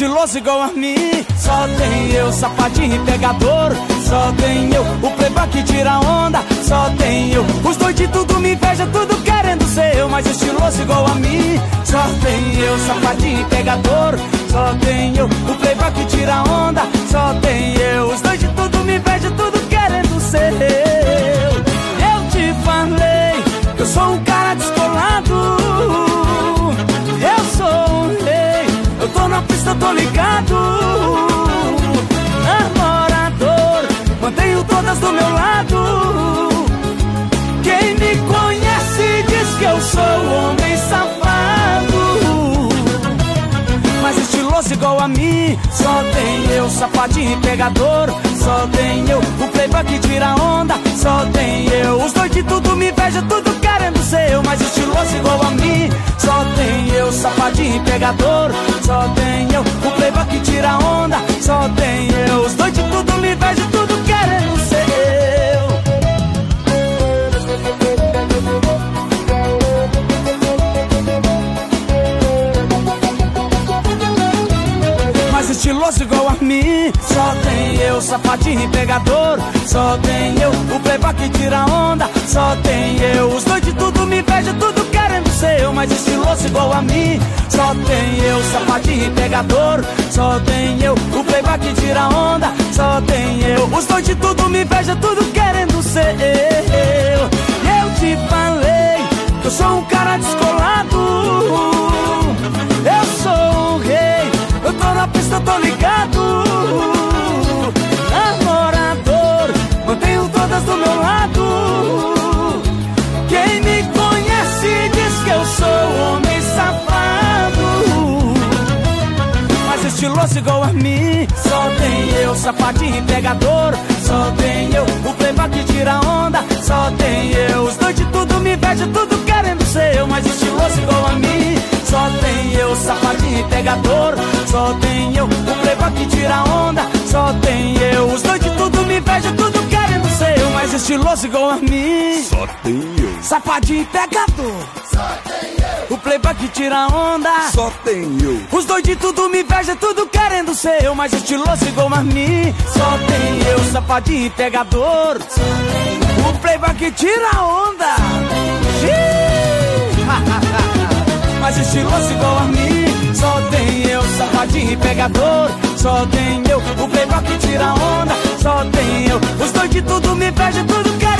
estiloso igual a mim. Só tem eu, sapatinho e pegador Só tem eu, o playboy que tira onda Só tem eu, os doidos tudo me inveja Tudo querendo ser eu, mas estiloso igual a mim. Só tem eu, sapatinho e pegador. Só tem eu, o playboy que tira onda Só tem eu, os doidos tudo me inveja Tudo querendo ser eu. Eu te falei eu sou um cara descolado. Eu sou um rei, eu tô na pista, tô ligado estiloso igual a mim. Só tem eu, sapatinho e pegador. Só tem eu, o playboy que tira onda. Só tem eu, os dois de tudo me inveja Tudo querendo ser eu, mas estiloso igual a mim. Só tem eu, sapatinho e pegador. Só tem eu, o playboy que tira onda. Só tem eu, os dois de Igual a mim. Só tem eu, sapatinho pegador. Só tem eu, o playboy que tira onda. Só tem eu, os dois de tudo me inveja Tudo querendo ser eu, mas estiloso igual a mim. Só tem eu, sapatinho pegador. Só tem eu, o playboy que tira onda. Só tem eu, os dois de tudo me inveja Tudo querendo ser Eu estiloso igual a mim. Só tem eu, sapatinho e pegador. Só tem eu, o playboy que tira onda. Só tem eu, os dois de tudo me inveja Tudo querendo ser eu, mas estiloso igual a mim. Só tem eu, sapatinho e pegador. Só tem eu, o playboy que tira onda. Só tem eu, os dois de tudo me inveja Tudo querendo ser eu, mas estiloso igual a mim. Só tem eu, Sapatinho e pegador o playboy que tira onda. Só tem eu, Os dois de tudo me inveja, tudo querendo ser eu. Mas estiloso igual a mim. Só tem eu, sapatinho e pegador O playboy que tira onda. Xiii. Mas estiloso igual a mim. Só tem eu, sapatinho e pegador Só tem eu, o playboy que tira onda. Só tem eu, os dois de tudo me inveja, tudo querendo ser eu